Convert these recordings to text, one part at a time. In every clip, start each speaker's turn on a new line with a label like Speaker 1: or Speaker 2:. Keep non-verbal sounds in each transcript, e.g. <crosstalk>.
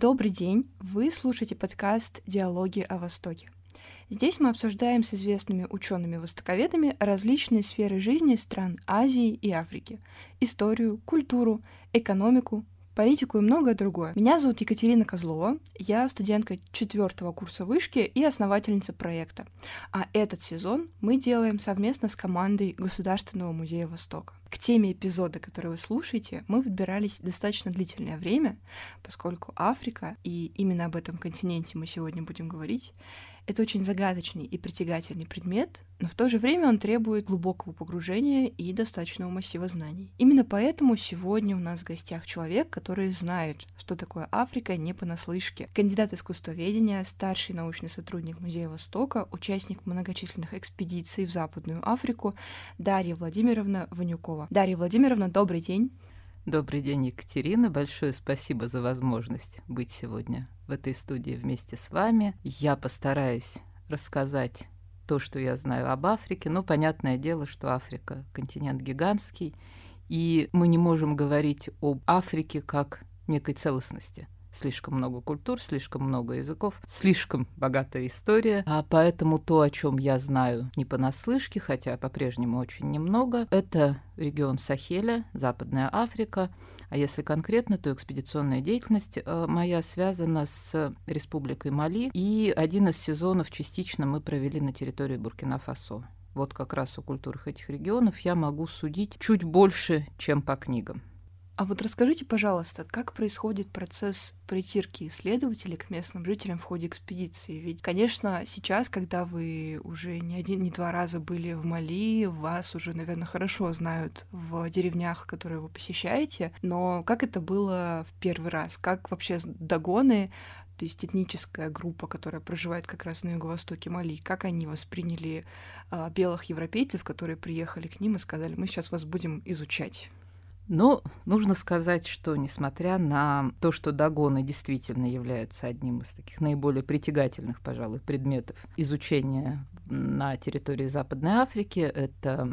Speaker 1: Добрый день! Вы слушаете подкаст «Диалоги о Востоке». Здесь мы обсуждаем с известными учеными-востоковедами различные сферы жизни стран Азии и Африки, историю, культуру, экономику, политику и многое другое. Меня зовут Екатерина Козлова, я студентка четвертого курса вышки и основательница проекта. А этот сезон мы делаем совместно с командой Государственного музея Востока. К теме эпизода, который вы слушаете, мы выбирались достаточно длительное время, поскольку Африка, и именно об этом континенте мы сегодня будем говорить, это очень загадочный и притягательный предмет, но в то же время он требует глубокого погружения и достаточного массива знаний. Именно поэтому сегодня у нас в гостях человек, который знает, что такое Африка не понаслышке. Кандидат искусствоведения, старший научный сотрудник Музея Востока, участник многочисленных экспедиций в Западную Африку Дарья Владимировна Ванюкова. Дарья Владимировна, добрый день.
Speaker 2: Добрый день, Екатерина. Большое спасибо за возможность быть сегодня в этой студии вместе с вами. Я постараюсь рассказать то, что я знаю об Африке. Но понятное дело, что Африка — континент гигантский, и мы не можем говорить об Африке как некой целостности — слишком много культур, слишком много языков, слишком богатая история. А поэтому то, о чем я знаю не понаслышке, хотя по-прежнему очень немного, это регион Сахеля, Западная Африка. А если конкретно, то экспедиционная деятельность э, моя связана с Республикой Мали. И один из сезонов частично мы провели на территории Буркина-Фасо. Вот как раз о культурах этих регионов я могу судить чуть больше, чем по книгам.
Speaker 1: А вот расскажите, пожалуйста, как происходит процесс притирки исследователей к местным жителям в ходе экспедиции? Ведь, конечно, сейчас, когда вы уже не один, не два раза были в Мали, вас уже, наверное, хорошо знают в деревнях, которые вы посещаете, но как это было в первый раз? Как вообще догоны то есть этническая группа, которая проживает как раз на юго-востоке Мали, как они восприняли а, белых европейцев, которые приехали к ним и сказали, мы сейчас вас будем изучать.
Speaker 2: Но нужно сказать, что несмотря на то, что догоны действительно являются одним из таких наиболее притягательных, пожалуй, предметов изучения на территории Западной Африки, это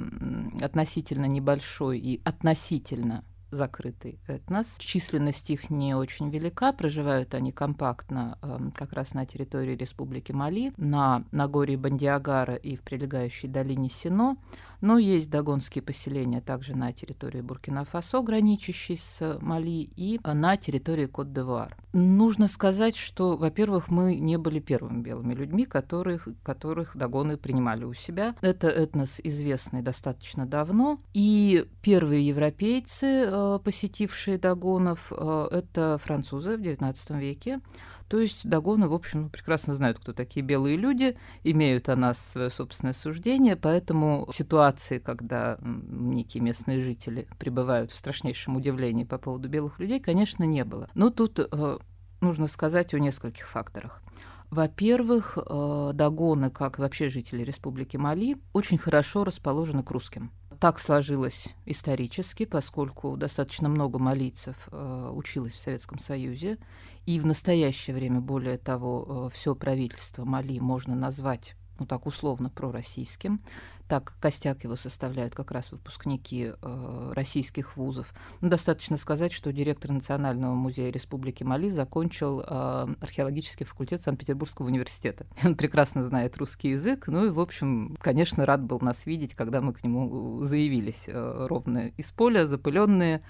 Speaker 2: относительно небольшой и относительно закрытый этнос. Численность их не очень велика, проживают они компактно э, как раз на территории Республики Мали, на Нагорье Бандиагара и в прилегающей долине Сино, но есть догонские поселения также на территории Буркина-Фасо, граничащей с Мали, и на территории Кот-де-Вуар. Нужно сказать, что, во-первых, мы не были первыми белыми людьми, которых, которых догоны принимали у себя. Это этнос известный достаточно давно, и первые европейцы э, посетившие Дагонов, э, это французы в XIX веке. То есть Дагоны, в общем, ну, прекрасно знают, кто такие белые люди, имеют о нас свое собственное суждение, поэтому ситуации, когда некие местные жители пребывают в страшнейшем удивлении по поводу белых людей, конечно, не было. Но тут э, нужно сказать о нескольких факторах. Во-первых, э, Дагоны, как вообще жители Республики Мали, очень хорошо расположены к русским. Так сложилось исторически, поскольку достаточно много малийцев э, училось в Советском Союзе, и в настоящее время, более того, э, все правительство Мали можно назвать ну так условно, пророссийским. Так, костяк его составляют как раз выпускники э, российских вузов. Ну, достаточно сказать, что директор Национального музея Республики Мали закончил э, археологический факультет Санкт-Петербургского университета. <laughs> Он прекрасно знает русский язык, ну и, в общем, конечно, рад был нас видеть, когда мы к нему заявились э, ровно из поля, запыленные,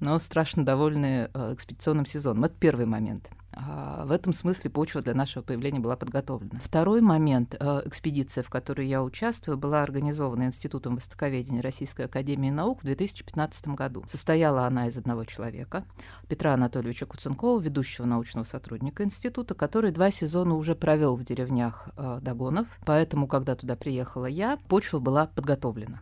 Speaker 2: но страшно довольны э, экспедиционным сезоном. Это первый момент. А, в этом смысле почва для нашего появления была подготовлена. Второй момент. Э, экспедиция, в которой я участвую, была организована Институтом востоковедения Российской Академии Наук в 2015 году. Состояла она из одного человека, Петра Анатольевича Куценкова, ведущего научного сотрудника института, который два сезона уже провел в деревнях э, Дагонов. Поэтому, когда туда приехала я, почва была подготовлена.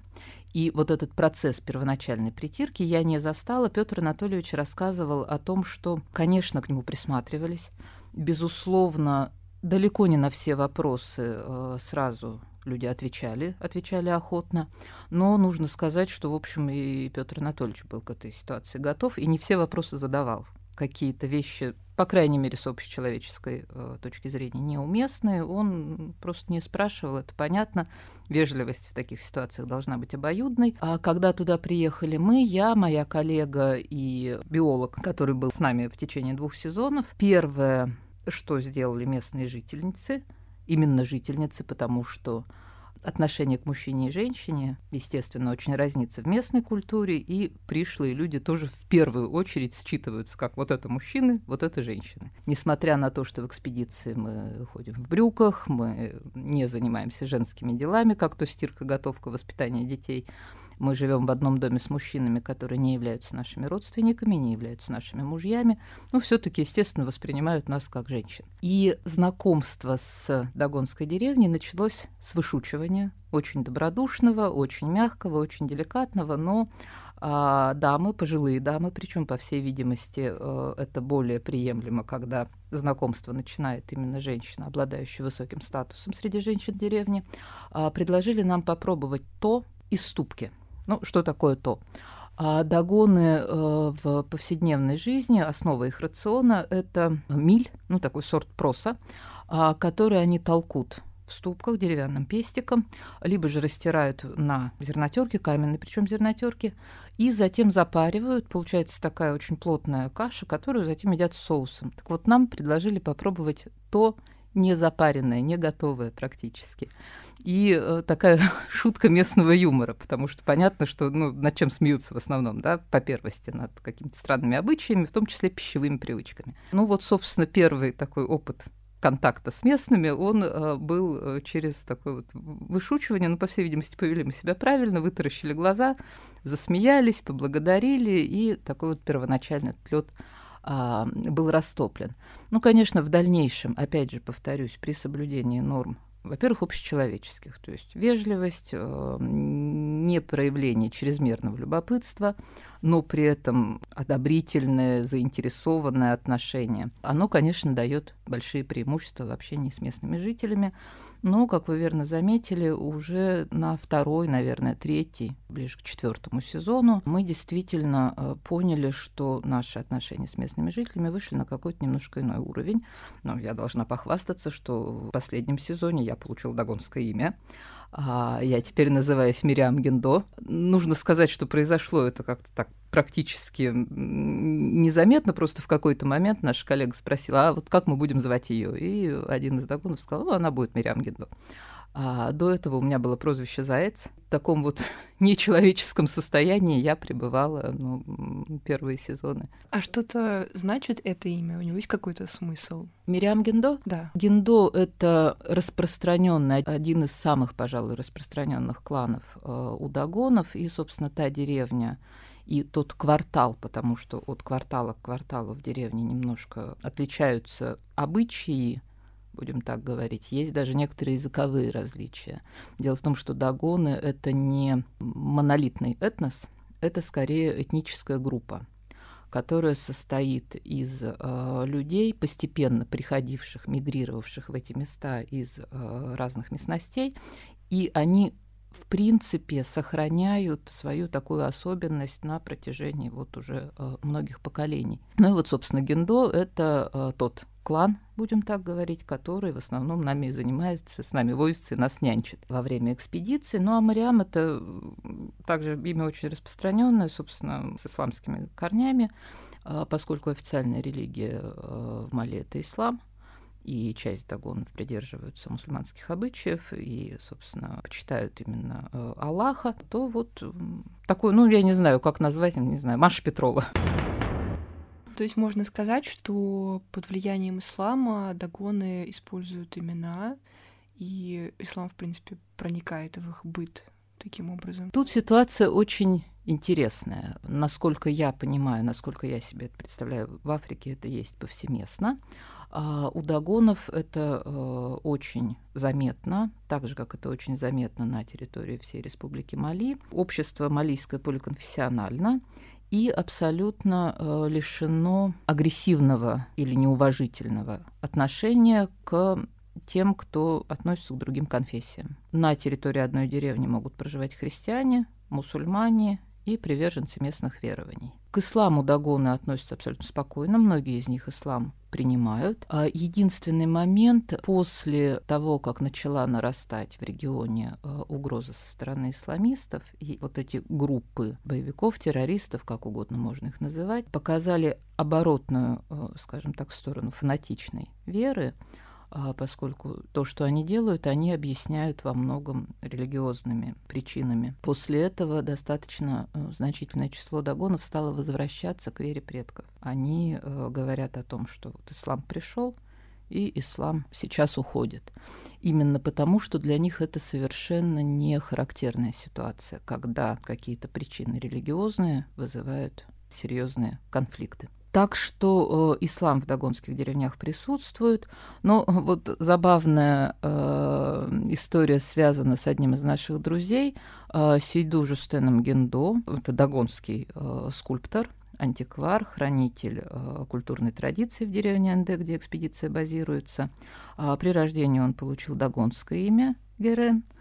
Speaker 2: И вот этот процесс первоначальной притирки я не застала. Петр Анатольевич рассказывал о том, что, конечно, к нему присматривались. Безусловно, далеко не на все вопросы э, сразу люди отвечали, отвечали охотно. Но нужно сказать, что, в общем, и Петр Анатольевич был к этой ситуации готов и не все вопросы задавал какие-то вещи, по крайней мере, с общечеловеческой э, точки зрения, неуместные, он просто не спрашивал, это понятно. Вежливость в таких ситуациях должна быть обоюдной. А когда туда приехали мы, я, моя коллега и биолог, который был с нами в течение двух сезонов, первое, что сделали местные жительницы, именно жительницы, потому что отношение к мужчине и женщине, естественно, очень разнится в местной культуре, и пришлые люди тоже в первую очередь считываются как вот это мужчины, вот это женщины. Несмотря на то, что в экспедиции мы ходим в брюках, мы не занимаемся женскими делами, как то стирка, готовка, воспитание детей, мы живем в одном доме с мужчинами, которые не являются нашими родственниками, не являются нашими мужьями, но все-таки, естественно, воспринимают нас как женщин. И знакомство с Дагонской деревней началось с вышучивания, очень добродушного, очень мягкого, очень деликатного, но а, дамы, пожилые дамы, причем, по всей видимости, э, это более приемлемо, когда знакомство начинает именно женщина, обладающая высоким статусом среди женщин деревни, а, предложили нам попробовать то из ступки – ну, что такое то? А догоны э, в повседневной жизни, основа их рациона – это миль, ну, такой сорт проса, э, который они толкут в ступках деревянным пестиком, либо же растирают на зернотерке, каменной причем зернотерке, и затем запаривают. Получается такая очень плотная каша, которую затем едят соусом. Так вот, нам предложили попробовать то не запаренное, не готовое практически. И э, такая <laughs> шутка местного юмора, потому что понятно, что ну, над чем смеются в основном, да, по первости, над какими-то странными обычаями, в том числе пищевыми привычками. Ну вот, собственно, первый такой опыт контакта с местными, он э, был э, через такое вот вышучивание, ну, по всей видимости, повели мы себя правильно, вытаращили глаза, засмеялись, поблагодарили, и такой вот первоначальный лед а, был растоплен. Ну, конечно, в дальнейшем, опять же, повторюсь, при соблюдении норм во-первых, общечеловеческих, то есть вежливость, э, не проявление чрезмерного любопытства, но при этом одобрительное, заинтересованное отношение. Оно, конечно, дает большие преимущества в общении с местными жителями, но, как вы верно заметили, уже на второй, наверное, третий, ближе к четвертому сезону мы действительно э, поняли, что наши отношения с местными жителями вышли на какой-то немножко иной уровень. Но я должна похвастаться, что в последнем сезоне я получила догонское имя. А я теперь называюсь Мириам Гендо. Нужно сказать, что произошло это как-то так практически незаметно, просто в какой-то момент наша коллега спросила, а вот как мы будем звать ее? И один из догонов сказал, она будет Мириам Гендо. А до этого у меня было прозвище Заяц. В таком вот <laughs> нечеловеческом состоянии я пребывала ну, первые сезоны.
Speaker 1: А что-то значит это имя? У него есть какой-то смысл?
Speaker 2: Мириам Гендо?
Speaker 1: Да.
Speaker 2: Гендо — это распространенный, один из самых, пожалуй, распространенных кланов э, у Дагонов. И, собственно, та деревня, и тот квартал, потому что от квартала к кварталу в деревне немножко отличаются обычаи, будем так говорить. Есть даже некоторые языковые различия. Дело в том, что дагоны — это не монолитный этнос, это скорее этническая группа которая состоит из э, людей, постепенно приходивших, мигрировавших в эти места из э, разных местностей, и они в принципе сохраняют свою такую особенность на протяжении вот уже э, многих поколений. Ну и вот, собственно, Гендо — это э, тот клан, будем так говорить, который в основном нами занимается, с нами возится и нас нянчит во время экспедиции. Ну а Мариам — это также имя очень распространенное, собственно, с исламскими корнями, э, поскольку официальная религия в Мали — это ислам, и часть дагонов придерживаются мусульманских обычаев и, собственно, почитают именно э, Аллаха, то вот такой, ну, я не знаю, как назвать, не знаю, Маша Петрова.
Speaker 1: То есть можно сказать, что под влиянием ислама дагоны используют имена, и ислам, в принципе, проникает в их быт таким образом.
Speaker 2: Тут ситуация очень интересная. Насколько я понимаю, насколько я себе это представляю, в Африке это есть повсеместно. А у догонов это э, очень заметно, так же, как это очень заметно на территории всей Республики Мали. Общество малийское поликонфессионально и абсолютно э, лишено агрессивного или неуважительного отношения к тем, кто относится к другим конфессиям. На территории одной деревни могут проживать христиане, мусульмане, и приверженцы местных верований. К исламу дагоны относятся абсолютно спокойно, многие из них ислам принимают. А единственный момент после того, как начала нарастать в регионе э, угроза со стороны исламистов, и вот эти группы боевиков, террористов, как угодно можно их называть, показали оборотную, э, скажем так, сторону фанатичной веры, поскольку то, что они делают, они объясняют во многом религиозными причинами. После этого достаточно э, значительное число догонов стало возвращаться к вере предков. Они э, говорят о том, что вот ислам пришел, и ислам сейчас уходит. Именно потому, что для них это совершенно не характерная ситуация, когда какие-то причины религиозные вызывают серьезные конфликты. Так что э, ислам в дагонских деревнях присутствует. Но вот забавная э, история связана с одним из наших друзей, э, Сейду Жустеном Гендо. Это дагонский э, скульптор, антиквар, хранитель э, культурной традиции в деревне Анде, где экспедиция базируется. А при рождении он получил дагонское имя Герен –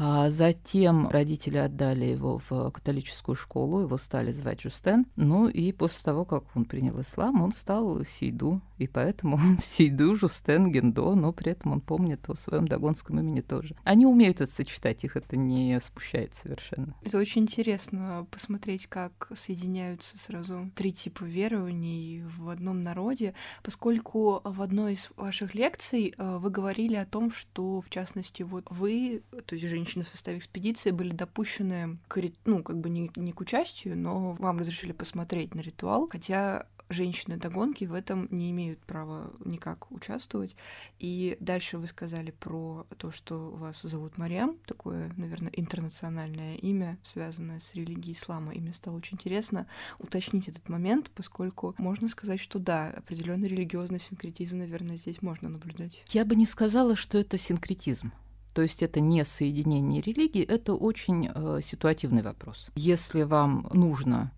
Speaker 2: а затем родители отдали его в католическую школу, его стали звать Жустен. Ну и после того, как он принял ислам, он стал Сейду, и поэтому он <laughs> Сейду Жустен Гендо, но при этом он помнит о своем дагонском имени тоже. Они умеют это сочетать, их это не спущает совершенно.
Speaker 1: Это очень интересно посмотреть, как соединяются сразу три типа верований в одном народе, поскольку в одной из ваших лекций э, вы говорили о том, что, в частности, вот вы, то есть женщина, женщины в составе экспедиции были допущены к, ну, как бы не, не к участию, но вам разрешили посмотреть на ритуал, хотя женщины-догонки в этом не имеют права никак участвовать. И дальше вы сказали про то, что вас зовут Мариам, такое, наверное, интернациональное имя, связанное с религией ислама. И мне стало очень интересно уточнить этот момент, поскольку можно сказать, что да, определенный религиозный синкретизм, наверное, здесь можно наблюдать.
Speaker 2: Я бы не сказала, что это синкретизм. То есть это не соединение религий, это очень э, ситуативный вопрос. Если вам нужно,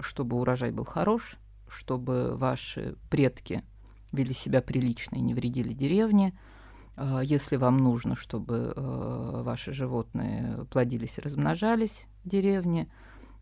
Speaker 2: чтобы урожай был хорош, чтобы ваши предки вели себя прилично и не вредили деревне, э, если вам нужно, чтобы э, ваши животные плодились и размножались в деревне,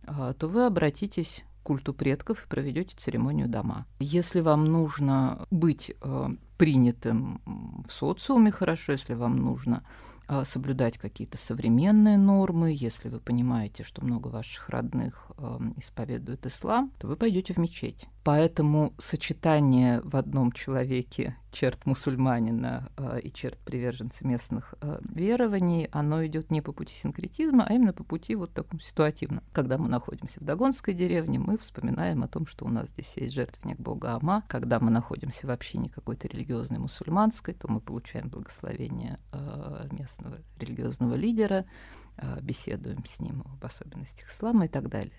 Speaker 2: э, то вы обратитесь к культу предков и проведете церемонию дома. Если вам нужно быть э, принятым в социуме хорошо, если вам нужно а, соблюдать какие-то современные нормы. Если вы понимаете, что много ваших родных э, исповедуют ислам, то вы пойдете в мечеть. Поэтому сочетание в одном человеке черт мусульманина э, и черт приверженца местных э, верований, оно идет не по пути синкретизма, а именно по пути вот такому ситуативно. Когда мы находимся в Дагонской деревне, мы вспоминаем о том, что у нас здесь есть жертвенник бога Ама. Когда мы находимся в общине какой-то религиозной мусульманской, то мы получаем благословение э, местного религиозного лидера, беседуем с ним об особенностях ислама и так далее.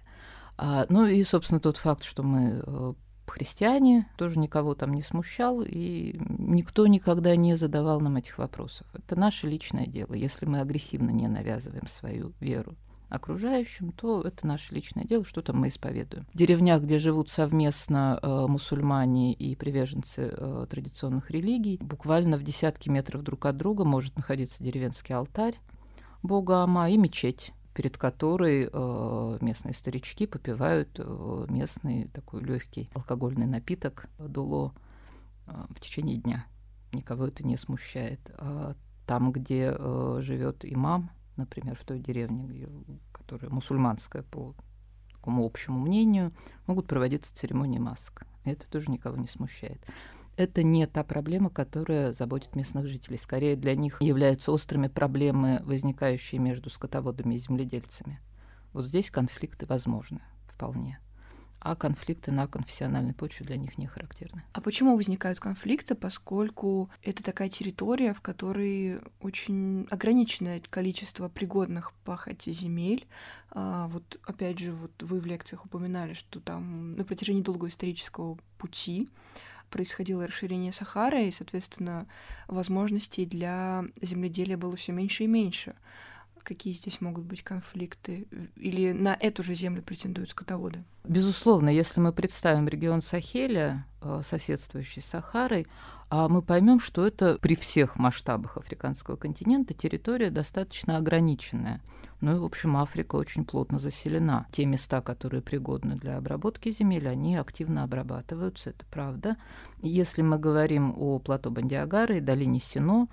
Speaker 2: А, ну и, собственно, тот факт, что мы э, христиане, тоже никого там не смущал, и никто никогда не задавал нам этих вопросов. Это наше личное дело. Если мы агрессивно не навязываем свою веру окружающим, то это наше личное дело, что там мы исповедуем. В деревнях, где живут совместно э, мусульмане и приверженцы э, традиционных религий, буквально в десятки метров друг от друга может находиться деревенский алтарь бога Ама и мечеть перед которой э, местные старички попивают э, местный такой легкий алкогольный напиток дуло э, в течение дня. Никого это не смущает. А там, где живет имам, например, в той деревне, которая мусульманская по такому общему мнению, могут проводиться церемонии масок. Это тоже никого не смущает это не та проблема, которая заботит местных жителей. Скорее для них являются острыми проблемы, возникающие между скотоводами и земледельцами. Вот здесь конфликты возможны вполне. А конфликты на конфессиональной почве для них не характерны.
Speaker 1: А почему возникают конфликты? Поскольку это такая территория, в которой очень ограниченное количество пригодных пахать земель. А вот опять же, вот вы в лекциях упоминали, что там на протяжении долгого исторического пути происходило расширение Сахары, и, соответственно, возможностей для земледелия было все меньше и меньше. Какие здесь могут быть конфликты? Или на эту же землю претендуют скотоводы?
Speaker 2: Безусловно, если мы представим регион Сахеля, э, соседствующий с Сахарой, а мы поймем, что это при всех масштабах африканского континента территория достаточно ограниченная. Ну и, в общем, Африка очень плотно заселена. Те места, которые пригодны для обработки земель, они активно обрабатываются, это правда. Если мы говорим о плато Бандиагара и долине Сино,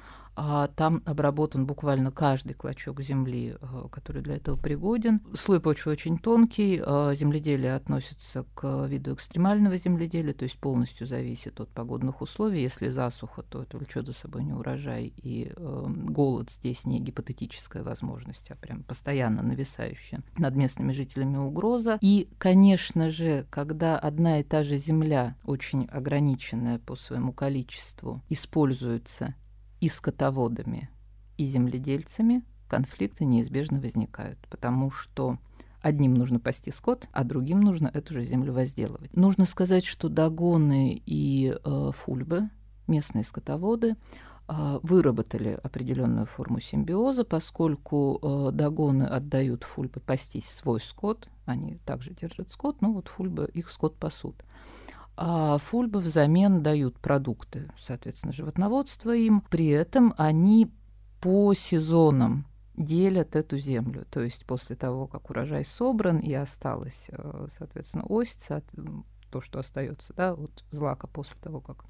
Speaker 2: там обработан буквально каждый клочок земли, э, который для этого пригоден. Слой почвы очень тонкий, э, земледелие относится к виду экстремального земледелия, то есть полностью зависит от погодных условий. Если засуха, то это влечет за собой не урожай, и э, голод здесь не гипотетическая возможность, а прям постоянно нависающая над местными жителями угроза. И, конечно же, когда одна и та же земля, очень ограниченная по своему количеству, используется и скотоводами, и земледельцами конфликты неизбежно возникают, потому что одним нужно пасти скот, а другим нужно эту же землю возделывать. Нужно сказать, что догоны и э, фульбы, местные скотоводы, э, выработали определенную форму симбиоза, поскольку э, догоны отдают фульбы пастись свой скот, они также держат скот, но вот фульбы их скот пасут а фульбы взамен дают продукты, соответственно, животноводство им. При этом они по сезонам делят эту землю. То есть после того, как урожай собран и осталась, э, соответственно, ось, то, что остается, да, вот злака после того, как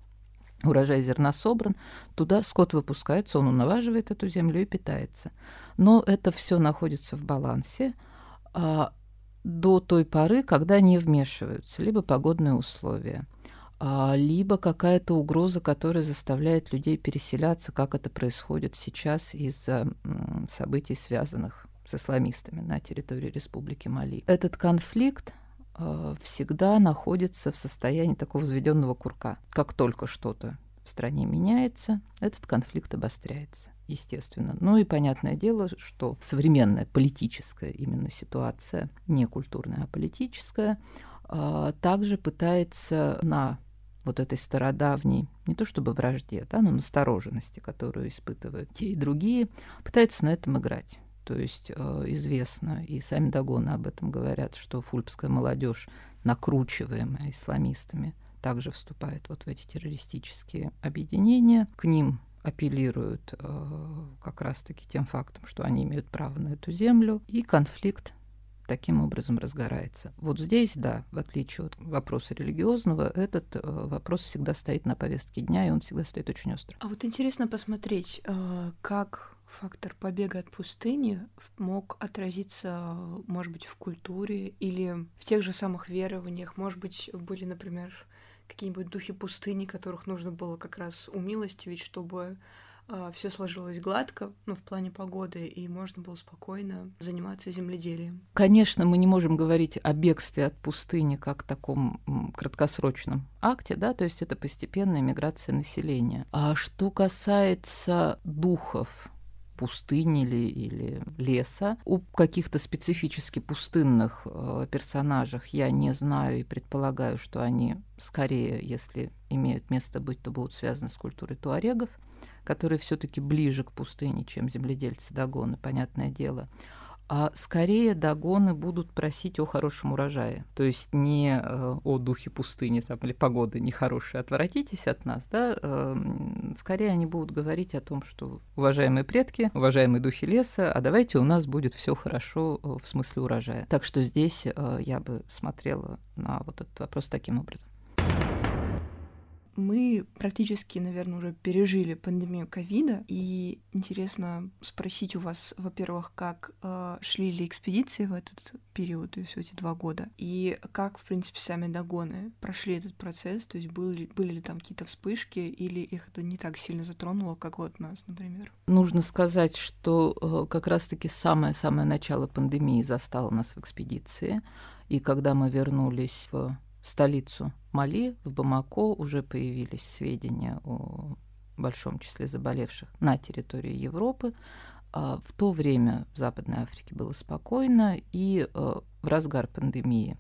Speaker 2: урожай зерна собран, туда скот выпускается, он унаваживает эту землю и питается. Но это все находится в балансе. А до той поры, когда не вмешиваются либо погодные условия, а, либо какая-то угроза, которая заставляет людей переселяться, как это происходит сейчас из-за событий, связанных с исламистами на территории Республики Мали. Этот конфликт а, всегда находится в состоянии такого взведенного курка. Как только что-то в стране меняется, этот конфликт обостряется естественно. Ну и понятное дело, что современная политическая именно ситуация, не культурная, а политическая, а, также пытается на вот этой стародавней, не то чтобы вражде, да, но настороженности, которую испытывают те и другие, пытается на этом играть. То есть э, известно, и сами Дагоны об этом говорят, что фульпская молодежь, накручиваемая исламистами, также вступает вот в эти террористические объединения. К ним апеллируют э, как раз-таки тем фактом, что они имеют право на эту землю, и конфликт таким образом разгорается. Вот здесь, да, в отличие от вопроса религиозного, этот э, вопрос всегда стоит на повестке дня, и он всегда стоит очень остро.
Speaker 1: А вот интересно посмотреть, э, как фактор побега от пустыни мог отразиться, может быть, в культуре или в тех же самых верованиях. Может быть, были, например, какие-нибудь духи пустыни, которых нужно было как раз умилостивить, чтобы а, все сложилось гладко, ну, в плане погоды, и можно было спокойно заниматься земледелием.
Speaker 2: Конечно, мы не можем говорить о бегстве от пустыни как таком краткосрочном акте, да, то есть это постепенная миграция населения. А что касается духов, пустыни или, или леса. У каких-то специфически пустынных э, персонажах я не знаю и предполагаю, что они скорее, если имеют место быть, то будут связаны с культурой туарегов, которые все-таки ближе к пустыне, чем земледельцы Дагоны, понятное дело а скорее догоны будут просить о хорошем урожае. То есть не э, о духе пустыни там, или погоды нехорошей, отворотитесь от нас, да, э, скорее они будут говорить о том, что уважаемые предки, уважаемые духи леса, а давайте у нас будет все хорошо э, в смысле урожая. Так что здесь э, я бы смотрела на вот этот вопрос таким образом
Speaker 1: мы практически, наверное, уже пережили пандемию ковида, и интересно спросить у вас, во-первых, как э, шли ли экспедиции в этот период, то есть эти два года, и как, в принципе, сами догоны прошли этот процесс, то есть были, были ли там какие-то вспышки, или их это не так сильно затронуло, как вот нас, например?
Speaker 2: Нужно сказать, что э, как раз-таки самое-самое начало пандемии застало нас в экспедиции, и когда мы вернулись в столицу Мали, в Бамако, уже появились сведения о большом числе заболевших на территории Европы. А в то время в Западной Африке было спокойно, и э, в разгар пандемии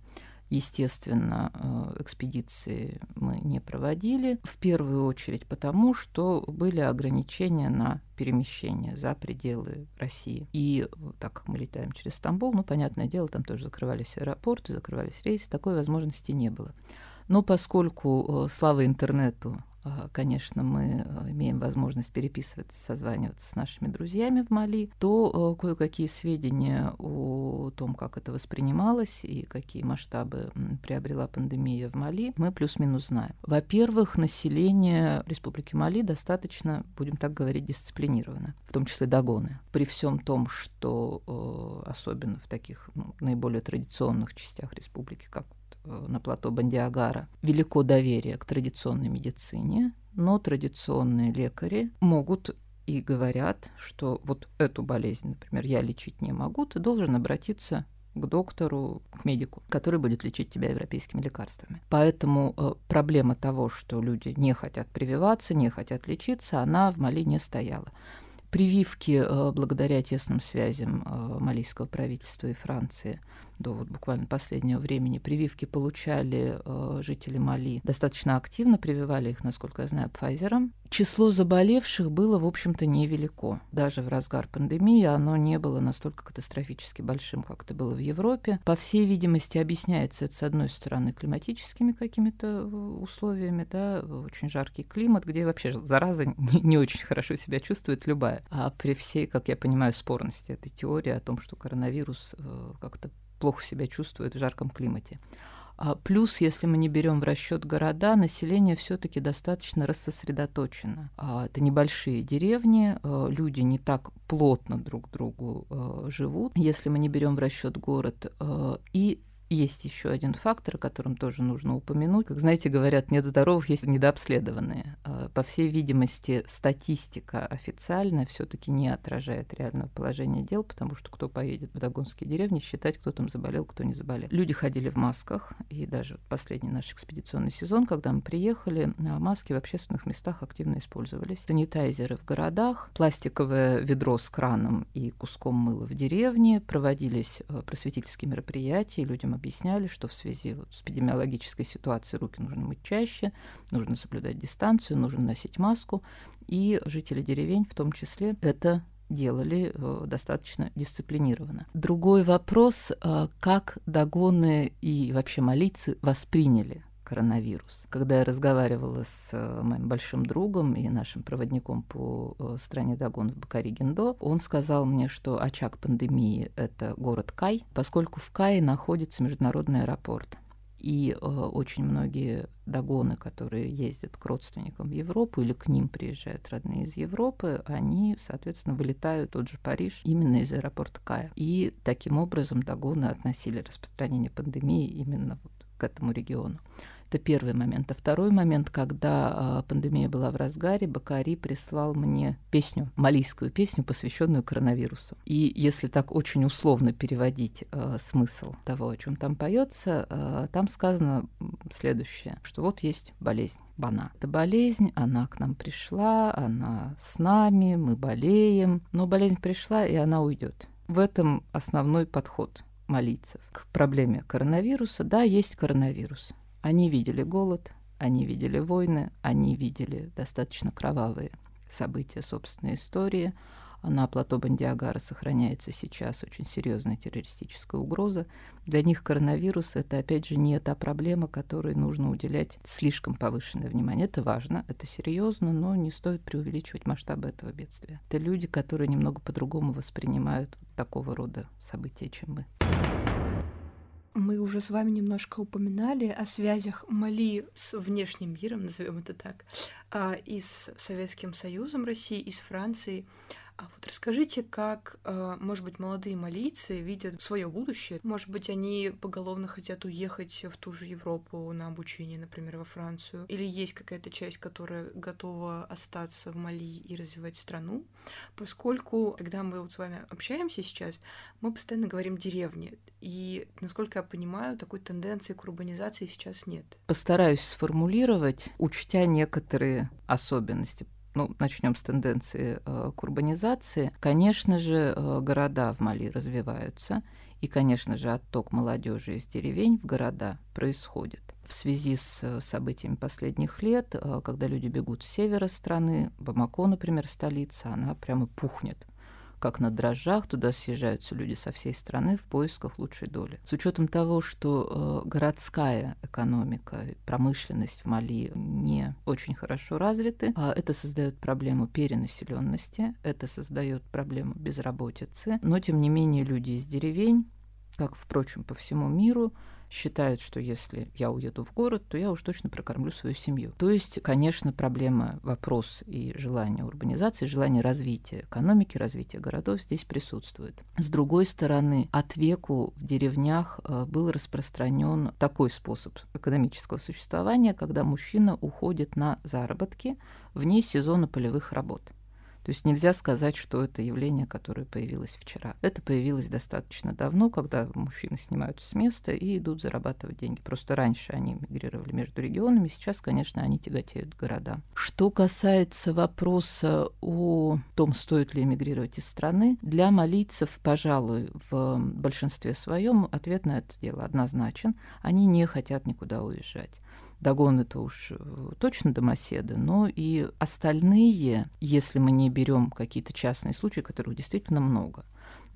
Speaker 2: Естественно, э, экспедиции мы не проводили, в первую очередь потому, что были ограничения на перемещение за пределы России. И так как мы летаем через Стамбул, ну, понятное дело, там тоже закрывались аэропорты, закрывались рейсы, такой возможности не было. Но поскольку, э, слава интернету, конечно, мы а, имеем возможность переписываться, созваниваться с нашими друзьями в Мали, то а, кое-какие сведения о том, как это воспринималось и какие масштабы приобрела пандемия в Мали, мы плюс-минус знаем. Во-первых, население Республики Мали достаточно, будем так говорить, дисциплинировано, в том числе догоны. При всем том, что особенно в таких ну, наиболее традиционных частях республики, как на плато Бандиагара велико доверие к традиционной медицине, но традиционные лекари могут и говорят, что вот эту болезнь, например, я лечить не могу, ты должен обратиться к доктору, к медику, который будет лечить тебя европейскими лекарствами. Поэтому э, проблема того, что люди не хотят прививаться, не хотят лечиться, она в Мали не стояла. Прививки, э, благодаря тесным связям э, малийского правительства и Франции, до вот буквально последнего времени прививки получали э, жители Мали достаточно активно, прививали их, насколько я знаю, Pfizer. Число заболевших было, в общем-то, невелико. Даже в разгар пандемии оно не было настолько катастрофически большим, как это было в Европе. По всей видимости, объясняется это, с одной стороны, климатическими какими-то э, условиями, да, очень жаркий климат, где вообще зараза <laughs> не, не очень хорошо себя чувствует любая. А при всей, как я понимаю, спорности этой теории о том, что коронавирус э, как-то плохо себя чувствует в жарком климате. А плюс, если мы не берем в расчет города, население все-таки достаточно рассосредоточено. А, это небольшие деревни, а, люди не так плотно друг к другу живут, если мы не берем в расчет город. И есть еще один фактор, о котором тоже нужно упомянуть. Как знаете, говорят, нет здоровых, есть недообследованные. А, по всей видимости, статистика официальная все-таки не отражает реального положения дел, потому что кто поедет в догонские деревни, считать, кто там заболел, кто не заболел. Люди ходили в масках, и даже последний наш экспедиционный сезон, когда мы приехали, а, маски в общественных местах активно использовались. Санитайзеры в городах, пластиковое ведро с краном и куском мыла в деревне, проводились а, просветительские мероприятия, людям объясняли, что в связи вот с эпидемиологической ситуацией руки нужно мыть чаще, нужно соблюдать дистанцию, нужно носить маску. И жители деревень в том числе это делали э, достаточно дисциплинированно. Другой вопрос, э, как догоны и вообще молиться восприняли коронавирус. Когда я разговаривала с э, моим большим другом и нашим проводником по э, стране Дагон в Бакари-Гиндо, он сказал мне, что очаг пандемии — это город Кай, поскольку в Кае находится международный аэропорт. И э, очень многие догоны, которые ездят к родственникам в Европу или к ним приезжают родные из Европы, они, соответственно, вылетают в тот же Париж именно из аэропорта Кая. И таким образом догоны относили распространение пандемии именно вот к этому региону. Это первый момент. А второй момент, когда э, пандемия была в разгаре, Бакари прислал мне песню, малийскую песню, посвященную коронавирусу. И если так очень условно переводить э, смысл того, о чем там поется, э, там сказано следующее, что вот есть болезнь. Бана. Это болезнь, она к нам пришла, она с нами, мы болеем, но болезнь пришла, и она уйдет. В этом основной подход молиться к проблеме коронавируса. Да, есть коронавирус. Они видели голод, они видели войны, они видели достаточно кровавые события собственной истории. На плато Бандиагара сохраняется сейчас очень серьезная террористическая угроза. Для них коронавирус — это, опять же, не та проблема, которой нужно уделять слишком повышенное внимание. Это важно, это серьезно, но не стоит преувеличивать масштабы этого бедствия. Это люди, которые немного по-другому воспринимают такого рода события, чем мы.
Speaker 1: Мы уже с вами немножко упоминали о связях Мали с внешним миром, назовем это так, а, и с Советским Союзом России, и с Францией. А вот расскажите, как, э, может быть, молодые малийцы видят свое будущее? Может быть, они поголовно хотят уехать в ту же Европу на обучение, например, во Францию? Или есть какая-то часть, которая готова остаться в Мали и развивать страну? Поскольку, когда мы вот с вами общаемся сейчас, мы постоянно говорим «деревни». И, насколько я понимаю, такой тенденции к урбанизации сейчас нет.
Speaker 2: Постараюсь сформулировать, учтя некоторые особенности ну, начнем с тенденции э, к урбанизации, конечно же, э, города в Мали развиваются, и, конечно же, отток молодежи из деревень в города происходит. В связи с э, событиями последних лет, когда люди бегут с севера страны, Бамако, например, столица, она прямо пухнет как на дрожжах, туда съезжаются люди со всей страны в поисках лучшей доли. С учетом того, что э, городская экономика, промышленность в Мали не очень хорошо развиты, а это создает проблему перенаселенности, это создает проблему безработицы, но тем не менее люди из деревень, как, впрочем, по всему миру, считают, что если я уеду в город, то я уж точно прокормлю свою семью. То есть, конечно, проблема, вопрос и желание урбанизации, желание развития экономики, развития городов здесь присутствует. С другой стороны, от веку в деревнях э, был распространен такой способ экономического существования, когда мужчина уходит на заработки вне сезона полевых работ. То есть нельзя сказать, что это явление, которое появилось вчера. Это появилось достаточно давно, когда мужчины снимаются с места и идут зарабатывать деньги. Просто раньше они мигрировали между регионами, сейчас, конечно, они тяготеют к городам. Что касается вопроса о том, стоит ли эмигрировать из страны, для малийцев, пожалуй, в большинстве своем ответ на это дело однозначен. Они не хотят никуда уезжать. Дагон это уж э, точно домоседы, но и остальные, если мы не берем какие-то частные случаи, которых действительно много.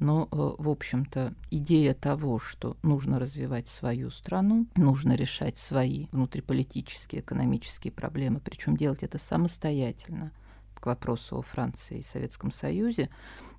Speaker 2: Но, э, в общем-то, идея того, что нужно развивать свою страну, нужно решать свои внутриполитические, экономические проблемы, причем делать это самостоятельно, к вопросу о Франции и Советском Союзе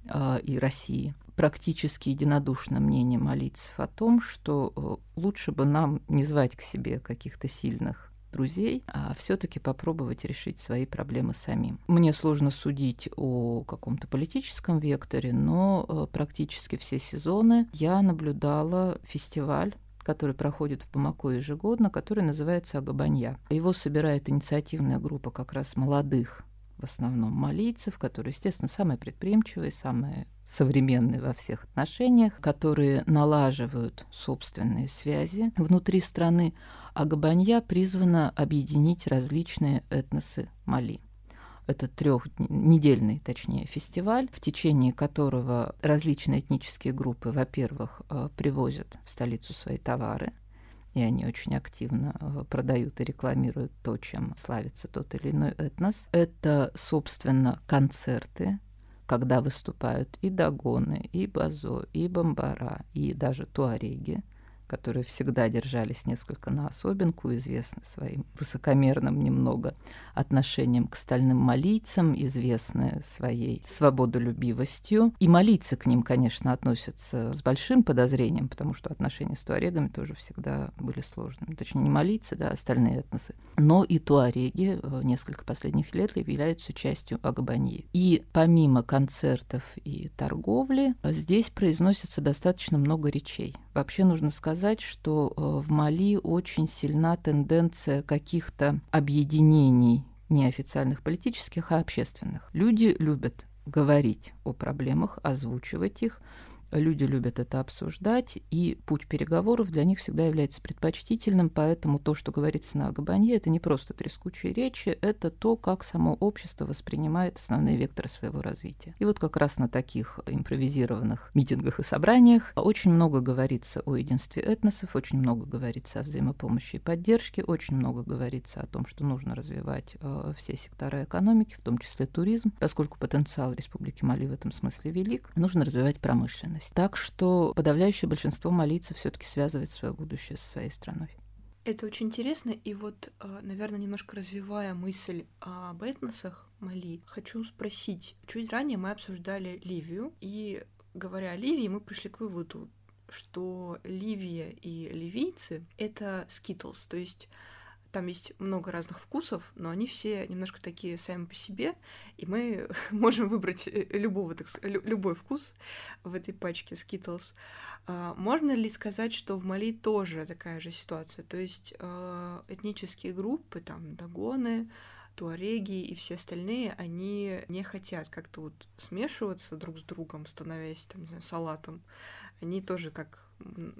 Speaker 2: э, и России, практически единодушно мнение молиться о том, что э, лучше бы нам не звать к себе каких-то сильных друзей, а все-таки попробовать решить свои проблемы самим. Мне сложно судить о каком-то политическом векторе, но э, практически все сезоны я наблюдала фестиваль который проходит в Бамако ежегодно, который называется Агабанья. Его собирает инициативная группа как раз молодых в основном малийцев, которые, естественно, самые предприимчивые, самые современные во всех отношениях, которые налаживают собственные связи внутри страны, а Габанья призвана объединить различные этносы Мали. Это трехнедельный, точнее, фестиваль, в течение которого различные этнические группы, во-первых, э, привозят в столицу свои товары, и они очень активно э, продают и рекламируют то, чем славится тот или иной этнос. Это, собственно, концерты, когда выступают и Дагоны, и Базо, и Бомбара, и даже Туареги которые всегда держались несколько на особенку, известны своим высокомерным немного отношением к стальным малийцам, известны своей свободолюбивостью. И малийцы к ним, конечно, относятся с большим подозрением, потому что отношения с туарегами тоже всегда были сложными. Точнее, не малийцы, да, остальные этносы. Но и туареги несколько последних лет являются частью Агабаньи. И помимо концертов и торговли, здесь произносится достаточно много речей. Вообще нужно сказать, что э, в Мали очень сильна тенденция каких-то объединений неофициальных политических, а общественных. Люди любят говорить о проблемах, озвучивать их, Люди любят это обсуждать, и путь переговоров для них всегда является предпочтительным, поэтому то, что говорится на Агабанье, это не просто трескучие речи, это то, как само общество воспринимает основные векторы своего развития. И вот как раз на таких импровизированных митингах и собраниях очень много говорится о единстве этносов, очень много говорится о взаимопомощи и поддержке, очень много говорится о том, что нужно развивать э, все сектора экономики, в том числе туризм, поскольку потенциал Республики Мали в этом смысле велик, нужно развивать промышленность возможность. Так что подавляющее большинство молиться все-таки связывает свое будущее со своей страной.
Speaker 1: Это очень интересно, и вот, а, наверное, немножко развивая мысль об этносах Мали, хочу спросить. Чуть ранее мы обсуждали Ливию, и говоря о Ливии, мы пришли к выводу, что Ливия и ливийцы — это скитлс, то есть там есть много разных вкусов, но они все немножко такие сами по себе, и мы <laughs> можем выбрать э, любого, так, любой вкус в этой пачке Skittles. А, можно ли сказать, что в Мали тоже такая же ситуация? То есть а, этнические группы, там, дагоны, туареги и все остальные, они не хотят как-то вот смешиваться друг с другом, становясь, там, не знаю, салатом. Они тоже как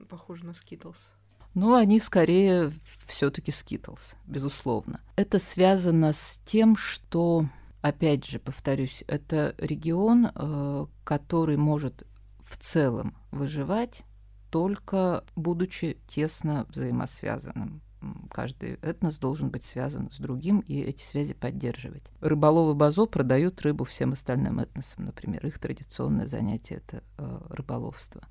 Speaker 1: похожи на Skittles.
Speaker 2: Ну, они скорее все-таки Skittles, безусловно. Это связано с тем, что, опять же, повторюсь, это регион, э, который может в целом выживать только будучи тесно взаимосвязанным каждый этнос должен быть связан с другим и эти связи поддерживать. Рыболовы Базо продают рыбу всем остальным этносам, например. Их традиционное занятие — это э, рыболовство.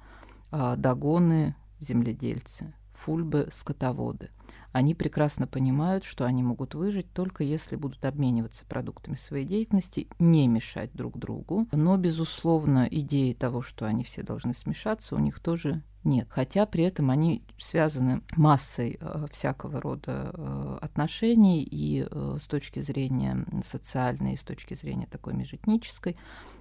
Speaker 2: А дагоны — земледельцы, фульбы — скотоводы — они прекрасно понимают, что они могут выжить только если будут обмениваться продуктами своей деятельности, не мешать друг другу. Но, безусловно, идеи того, что они все должны смешаться, у них тоже нет. Хотя при этом они связаны массой э, всякого рода э, отношений и э, с точки зрения социальной, и с точки зрения такой межэтнической.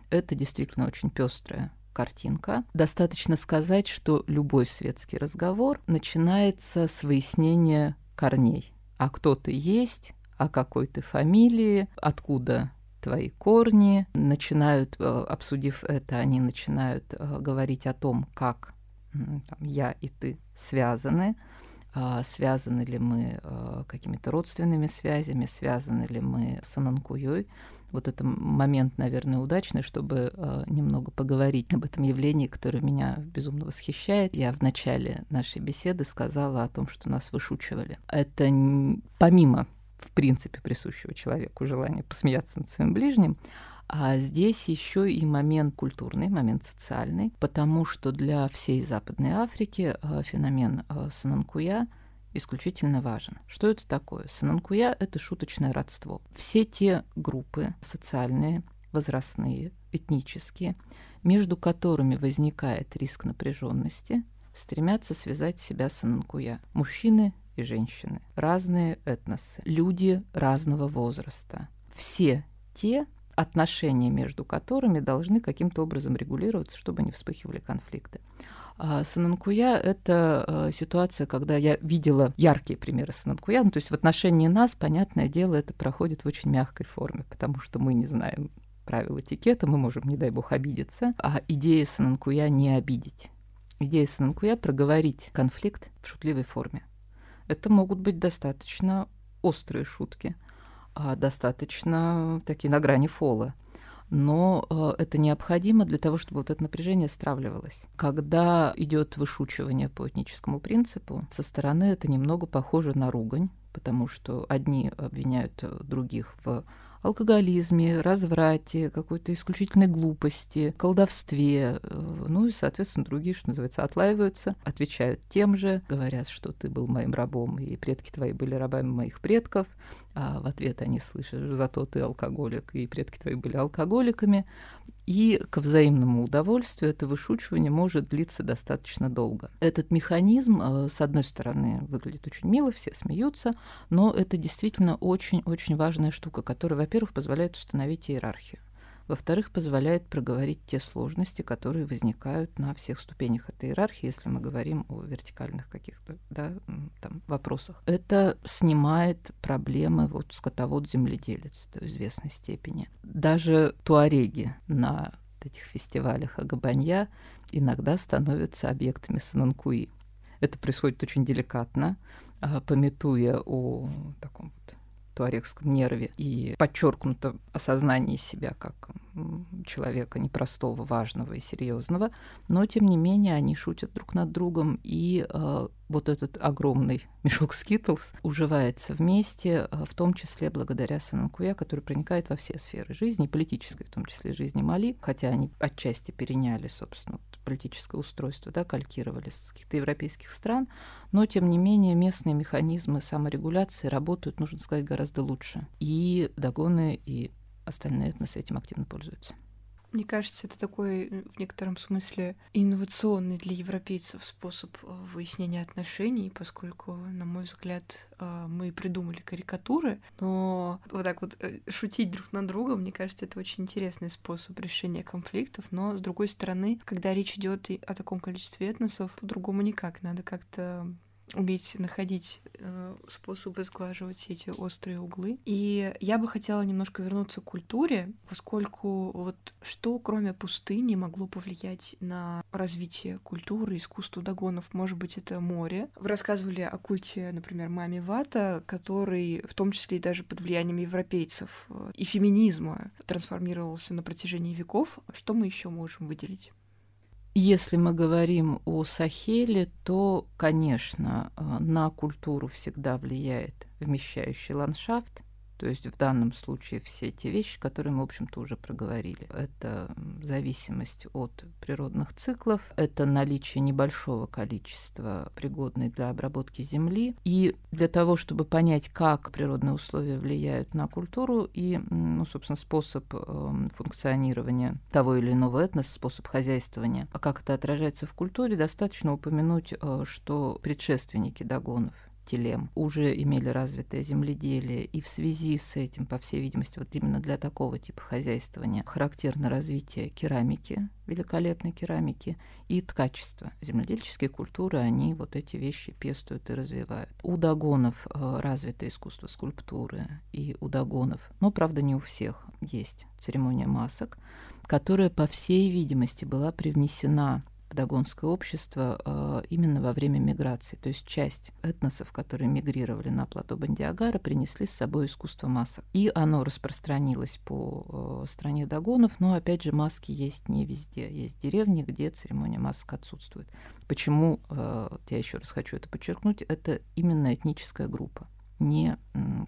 Speaker 2: Это действительно очень пестрая картинка. Достаточно сказать, что любой светский разговор начинается с выяснения корней. А кто ты есть, о какой ты фамилии, откуда твои корни. Начинают, э, обсудив это, они начинают э, говорить о том, как там, я и ты связаны, а, связаны ли мы э, какими-то родственными связями, связаны ли мы с Ананкуей вот этот момент, наверное, удачный, чтобы э, немного поговорить об этом явлении, которое меня безумно восхищает. Я в начале нашей беседы сказала о том, что нас вышучивали. Это помимо, в принципе, присущего человеку желания посмеяться над своим ближним, а здесь еще и момент культурный, момент социальный, потому что для всей Западной Африки э, феномен э, Сананкуя – исключительно важен. Что это такое? Сананкуя — это шуточное родство. Все те группы социальные, возрастные, этнические, между которыми возникает риск напряженности, стремятся связать себя с Сананкуя. Мужчины и женщины, разные этносы, люди разного возраста. Все те отношения между которыми должны каким-то образом регулироваться, чтобы не вспыхивали конфликты. А Сананкуя — это э, ситуация, когда я видела яркие примеры Сананкуя. Ну, то есть в отношении нас, понятное дело, это проходит в очень мягкой форме, потому что мы не знаем правил этикета, мы можем, не дай бог, обидеться. А идея Сананкуя — не обидеть. Идея Сананкуя — проговорить конфликт в шутливой форме. Это могут быть достаточно острые шутки, а достаточно такие на грани фола но э, это необходимо для того, чтобы вот это напряжение стравливалось. Когда идет вышучивание по этническому принципу, со стороны это немного похоже на ругань, потому что одни обвиняют других в алкоголизме, разврате, какой-то исключительной глупости, колдовстве. Э, ну и, соответственно, другие, что называется, отлаиваются, отвечают тем же, говорят, что ты был моим рабом, и предки твои были рабами моих предков. А в ответ они слышат, зато ты алкоголик, и предки твои были алкоголиками. И к взаимному удовольствию это вышучивание может длиться достаточно долго. Этот механизм, э, с одной стороны, выглядит очень мило, все смеются, но это действительно очень-очень важная штука, которая, во-первых, позволяет установить иерархию. Во-вторых, позволяет проговорить те сложности, которые возникают на всех ступенях этой иерархии, если мы говорим о вертикальных каких-то да, там, вопросах. Это снимает проблемы вот скотовод-земледелец до известной степени. Даже туареги на этих фестивалях Агабанья иногда становятся объектами сананкуи. Это происходит очень деликатно, а, пометуя о таком вот туарекском нерве и подчеркнуто осознание себя как человека непростого, важного и серьезного, но тем не менее они шутят друг над другом, и э, вот этот огромный <laughs> мешок Skittles уживается вместе, э, в том числе благодаря Сананкуя, который проникает во все сферы жизни, политической, в том числе жизни Мали, хотя они отчасти переняли, собственно, политическое устройство, да, калькировали с каких-то европейских стран, но, тем не менее, местные механизмы саморегуляции работают, нужно сказать, гораздо лучше. И догоны, и остальные этносы этим активно пользуются.
Speaker 1: Мне кажется, это такой э, в некотором смысле инновационный для европейцев способ э, выяснения отношений, поскольку, на мой взгляд, э, мы придумали карикатуры, но вот так вот шутить друг над другом, мне кажется, это очень интересный способ решения конфликтов, но, с другой стороны, когда речь идет о таком количестве этносов, по-другому никак, надо как-то уметь находить э, способы сглаживать все эти острые углы. И я бы хотела немножко вернуться к культуре, поскольку вот что, кроме пустыни, могло повлиять на развитие культуры, искусства догонов? Может быть, это море. Вы рассказывали о культе, например, Мами Вата, который в том числе и даже под влиянием европейцев э, и феминизма трансформировался на протяжении веков. Что мы еще можем выделить?
Speaker 2: Если мы говорим о Сахеле, то, конечно, э, на культуру всегда влияет вмещающий ландшафт, то есть в данном случае все те вещи, которые мы, в общем-то, уже проговорили. Это зависимость от природных циклов, это наличие небольшого количества пригодной для обработки земли. И для того, чтобы понять, как природные условия влияют на культуру и, ну, собственно, способ э, функционирования того или иного этноса, способ хозяйствования, а как это отражается в культуре, достаточно упомянуть, э, что предшественники догонов телем уже имели развитое земледелие, и в связи с этим, по всей видимости, вот именно для такого типа хозяйствования характерно развитие керамики, великолепной керамики, и ткачества. Земледельческие культуры, они вот эти вещи пестуют и развивают. У догонов э, развито искусство скульптуры, и у догонов, но, правда, не у всех, есть церемония масок, которая, по всей видимости, была привнесена дагонское общество э, именно во время миграции. То есть часть этносов, которые мигрировали на плато Бандиагара, принесли с собой искусство масок. И оно распространилось по э, стране дагонов, но, опять же, маски есть не везде. Есть деревни, где церемония масок отсутствует. Почему, э, я еще раз хочу это подчеркнуть, это именно этническая группа, не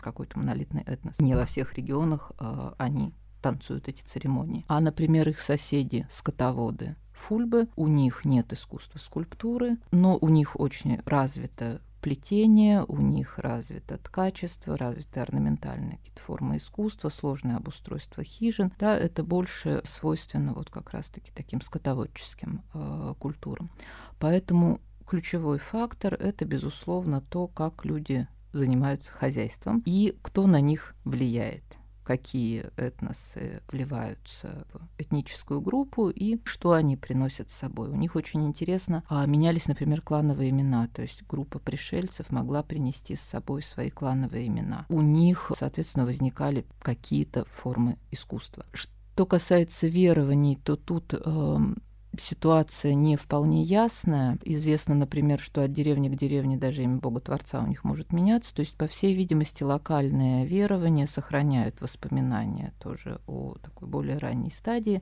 Speaker 2: какой-то монолитный этнос. Не во всех регионах они танцуют эти церемонии. А, например, их соседи, скотоводы, Фульбы. У них нет искусства скульптуры, но у них очень развито плетение, у них развито ткачество, развиты орнаментальные какие-то формы искусства, сложное обустройство хижин. Да, это больше свойственно вот как раз-таки таким скотоводческим э, культурам. Поэтому ключевой фактор – это, безусловно, то, как люди занимаются хозяйством и кто на них влияет какие этносы вливаются в этническую группу и что они приносят с собой. У них очень интересно а, менялись, например, клановые имена, то есть группа пришельцев могла принести с собой свои клановые имена. У них, соответственно, возникали какие-то формы искусства. Что касается верований, то тут э, ситуация не вполне ясная. Известно, например, что от деревни к деревне даже имя Бога Творца у них может меняться. То есть, по всей видимости, локальные верования сохраняют воспоминания тоже о такой более ранней стадии.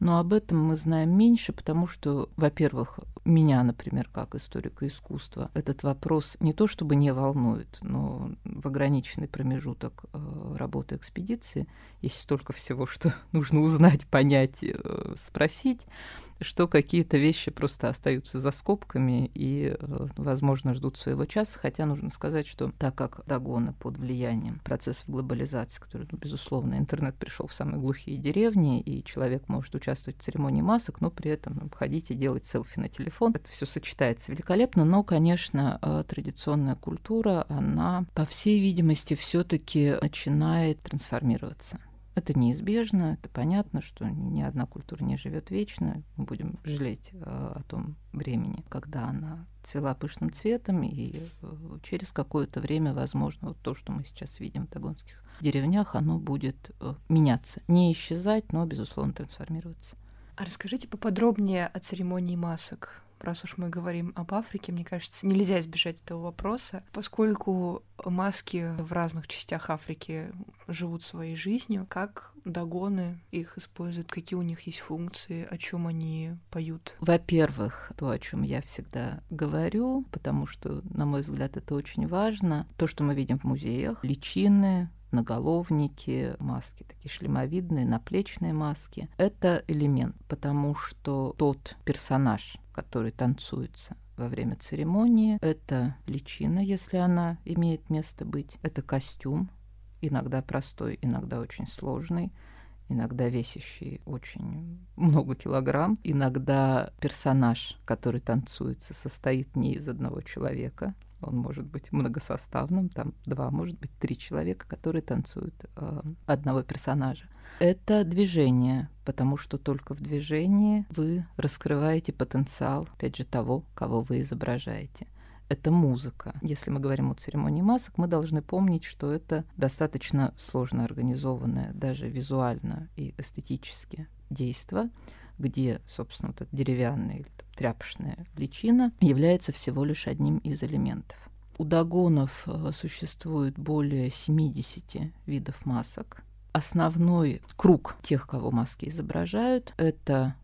Speaker 2: Но об этом мы знаем меньше, потому что, во-первых, меня, например, как историка искусства, этот вопрос не то чтобы не волнует, но в ограниченный промежуток э, работы экспедиции есть столько всего, что <laughs> нужно узнать, понять, э, спросить что какие-то вещи просто остаются за скобками и, э, возможно, ждут своего часа. Хотя нужно сказать, что так как Дагона под влиянием процессов глобализации, который, ну, безусловно, интернет пришел в самые глухие деревни, и человек может участвовать в церемонии масок, но при этом ходить и делать селфи на телефон. Это все сочетается великолепно, но, конечно, э, традиционная культура, она, по всей видимости, все-таки начинает трансформироваться. Это неизбежно, это понятно, что ни одна культура не живет вечно. Мы будем жалеть э, о том времени, когда она цвела пышным цветом, и э, через какое-то время, возможно, вот то, что мы сейчас видим в тагонских деревнях, оно будет э, меняться. Не исчезать, но, безусловно, трансформироваться.
Speaker 1: А расскажите поподробнее о церемонии масок раз уж мы говорим об Африке, мне кажется, нельзя избежать этого вопроса, поскольку маски в разных частях Африки живут своей жизнью, как догоны их используют, какие у них есть функции, о чем они поют?
Speaker 2: Во-первых, то, о чем я всегда говорю, потому что, на мой взгляд, это очень важно, то, что мы видим в музеях, личины, наголовники, маски такие шлемовидные, наплечные маски. Это элемент, потому что тот персонаж, который танцуется во время церемонии, это личина, если она имеет место быть, это костюм, иногда простой, иногда очень сложный, иногда весящий очень много килограмм. Иногда персонаж, который танцуется, состоит не из одного человека, он может быть многосоставным, там два, может быть, три человека, которые танцуют э, одного персонажа. Это движение, потому что только в движении вы раскрываете потенциал, опять же, того, кого вы изображаете. Это музыка. Если мы говорим о церемонии масок, мы должны помнить, что это достаточно сложно организованное, даже визуально и эстетически действо, где, собственно, вот эта деревянная или тряпочная личина является всего лишь одним из элементов. У догонов э, существует более 70 видов масок. Основной круг тех, кого маски изображают, это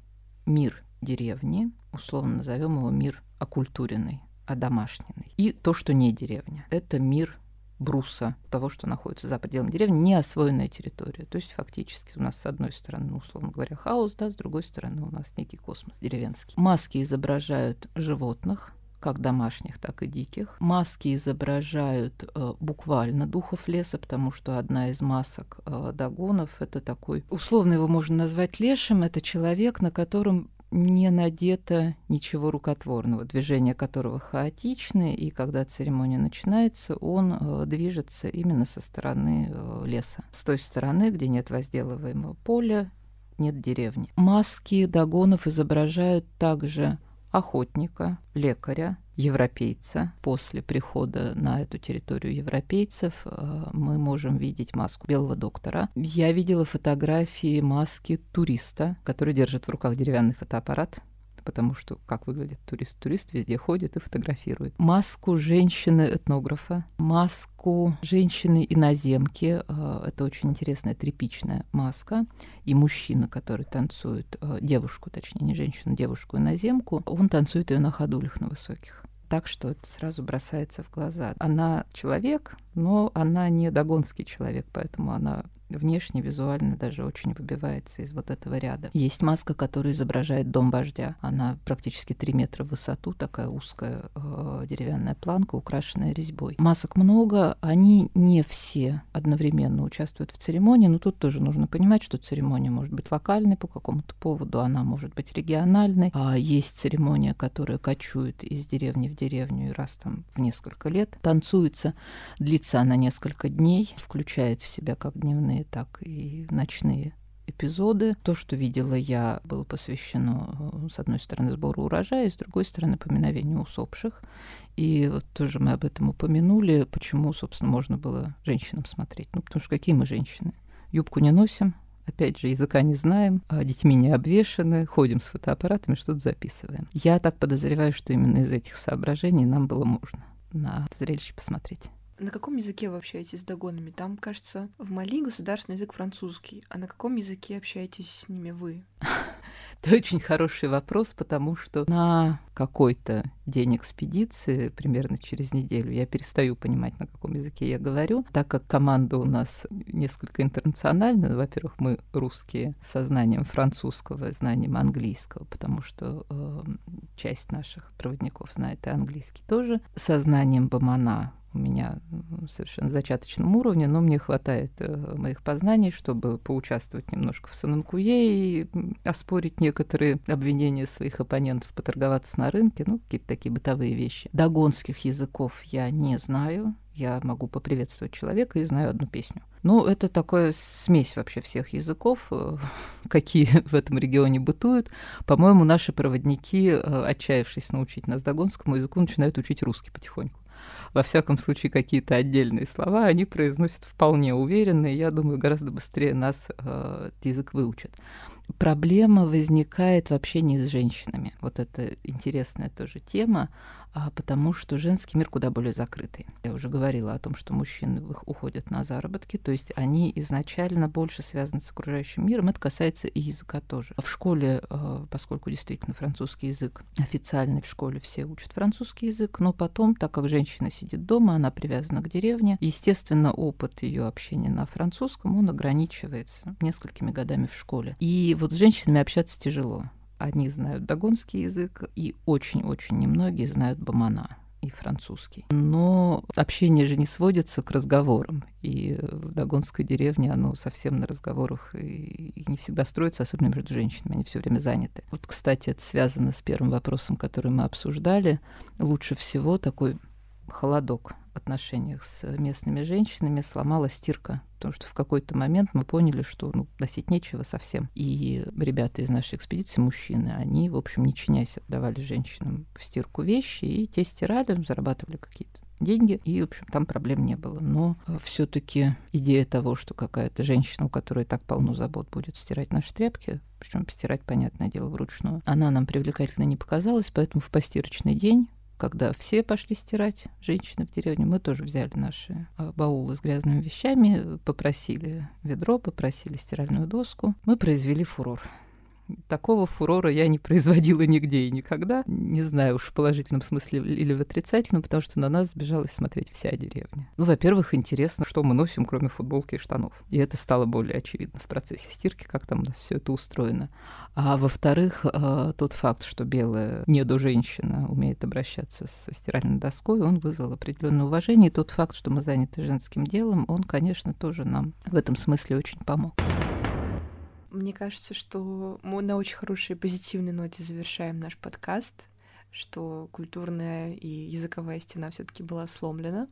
Speaker 2: мир деревни, условно назовем его мир окультуренный, одомашненный. И то, что не деревня. Это мир бруса, того, что находится за пределами деревни, не освоенная территория. То есть фактически у нас с одной стороны, условно говоря, хаос, да, с другой стороны у нас некий космос деревенский. Маски изображают животных, как домашних, так и диких. Маски изображают э, буквально духов леса, потому что одна из масок э, догонов это такой, условно его можно назвать лешим, это человек, на котором не надето ничего рукотворного, движения которого хаотичны, и когда церемония начинается, он э, движется именно со стороны э, леса. С той стороны, где нет возделываемого поля, нет деревни. Маски догонов изображают также охотника, лекаря, европейца. После прихода на эту территорию европейцев э, мы можем видеть маску белого доктора. Я видела фотографии маски туриста, который держит в руках деревянный фотоаппарат потому что как выглядит турист? Турист везде ходит и фотографирует. Маску женщины-этнографа, маску женщины-иноземки. Э, это очень интересная тряпичная маска. И мужчина, который танцует, э, девушку, точнее, не женщину, девушку-иноземку, он танцует ее на ходулях на высоких так, что это сразу бросается в глаза. Она человек, но она не догонский человек, поэтому она внешне, визуально даже очень выбивается из вот этого ряда. Есть маска, которая изображает дом вождя. Она практически 3 метра в высоту, такая узкая э, деревянная планка, украшенная резьбой. Масок много, они не все одновременно участвуют в церемонии, но тут тоже нужно понимать, что церемония может быть локальной по какому-то поводу, она может быть региональной. А есть церемония, которая кочует из деревни в деревню и раз там в несколько лет. Танцуется, длится она несколько дней, включает в себя как дневные дневные, так и ночные эпизоды. То, что видела я, было посвящено, э, с одной стороны, сбору урожая, с другой стороны, поминовению усопших. И вот тоже мы об этом упомянули, почему, собственно, можно было женщинам смотреть. Ну, потому что какие мы женщины? Юбку не носим, опять же, языка не знаем, а детьми не обвешаны, ходим с фотоаппаратами, что-то записываем. Я так подозреваю, что именно из этих соображений нам было можно на зрелище посмотреть.
Speaker 1: На каком языке вы общаетесь с догонами? Там, кажется, в Мали государственный язык французский. А на каком языке общаетесь с ними вы? <laughs>
Speaker 2: Это очень хороший вопрос, потому что на какой-то день экспедиции, примерно через неделю, я перестаю понимать, на каком языке я говорю, так как команда у нас несколько интернациональная. Во-первых, мы русские с знанием французского, знанием английского, потому что э, часть наших проводников знает и английский тоже. Со знанием бамана у меня совершенно зачаточном уровне, но мне хватает э, моих познаний, чтобы поучаствовать немножко в Сананкуе и оспорить некоторые обвинения своих оппонентов, поторговаться на рынке, ну, какие-то такие бытовые вещи. Догонских языков я не знаю, я могу поприветствовать человека и знаю одну песню. Ну, это такая смесь вообще всех языков, э, <laughs> какие в этом регионе бытуют. По-моему, наши проводники, э, отчаявшись научить нас догонскому языку, начинают учить русский потихоньку во всяком случае, какие-то отдельные слова они произносят вполне уверенно, и я думаю, гораздо быстрее нас э, язык выучат проблема возникает в общении с женщинами. Вот это интересная тоже тема, потому что женский мир куда более закрытый. Я уже говорила о том, что мужчины уходят на заработки, то есть они изначально больше связаны с окружающим миром. Это касается и языка тоже. В школе, а, поскольку действительно французский язык официальный в школе, все учат французский язык, но потом, так как женщина сидит дома, она привязана к деревне, естественно, опыт ее общения на французском, он ограничивается несколькими годами в школе. И вот с женщинами общаться тяжело. Они знают догонский язык, и очень-очень немногие знают бамана и французский. Но общение же не сводится к разговорам. И в Дагонской деревне оно совсем на разговорах и не всегда строится, особенно между женщинами, они все время заняты. Вот, кстати, это связано с первым вопросом, который мы обсуждали. Лучше всего такой холодок в отношениях с местными женщинами сломала стирка. Потому что в какой-то момент мы поняли, что ну, носить нечего совсем. И ребята из нашей экспедиции, мужчины, они, в общем, не чинясь, отдавали женщинам в стирку вещи, и те стирали, зарабатывали какие-то деньги, и, в общем, там проблем не было. Но э, все-таки идея того, что какая-то женщина, у которой так полно забот, будет стирать наши тряпки, причем стирать, понятное дело, вручную, она нам привлекательно не показалась, поэтому в постирочный день когда все пошли стирать, женщины в деревне, мы тоже взяли наши а, баулы с грязными вещами, попросили ведро, попросили стиральную доску. Мы произвели фурор. Такого фурора я не производила нигде и никогда. Не знаю уж в положительном смысле или в отрицательном, потому что на нас сбежалась смотреть вся деревня. Ну, во-первых, интересно, что мы носим, кроме футболки и штанов. И это стало более очевидно в процессе стирки, как там у нас все это устроено. А во-вторых, э, тот факт, что белая недо-женщина умеет обращаться со стиральной доской, он вызвал определенное уважение. И тот факт, что мы заняты женским делом, он, конечно, тоже нам в этом смысле очень помог.
Speaker 1: Мне кажется, что мы на очень хорошей позитивной ноте завершаем наш подкаст, что культурная и языковая стена все-таки была сломлена.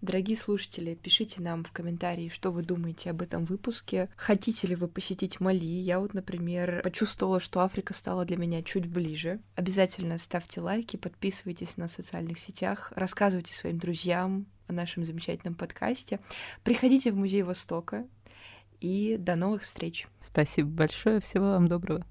Speaker 1: Дорогие слушатели, пишите нам в комментарии, что вы думаете об этом выпуске. Хотите ли вы посетить Мали? Я вот, например, почувствовала, что Африка стала для меня чуть ближе. Обязательно ставьте лайки, подписывайтесь на социальных сетях, рассказывайте своим друзьям о нашем замечательном подкасте. Приходите в Музей Востока и до новых встреч.
Speaker 2: Спасибо большое, всего вам доброго.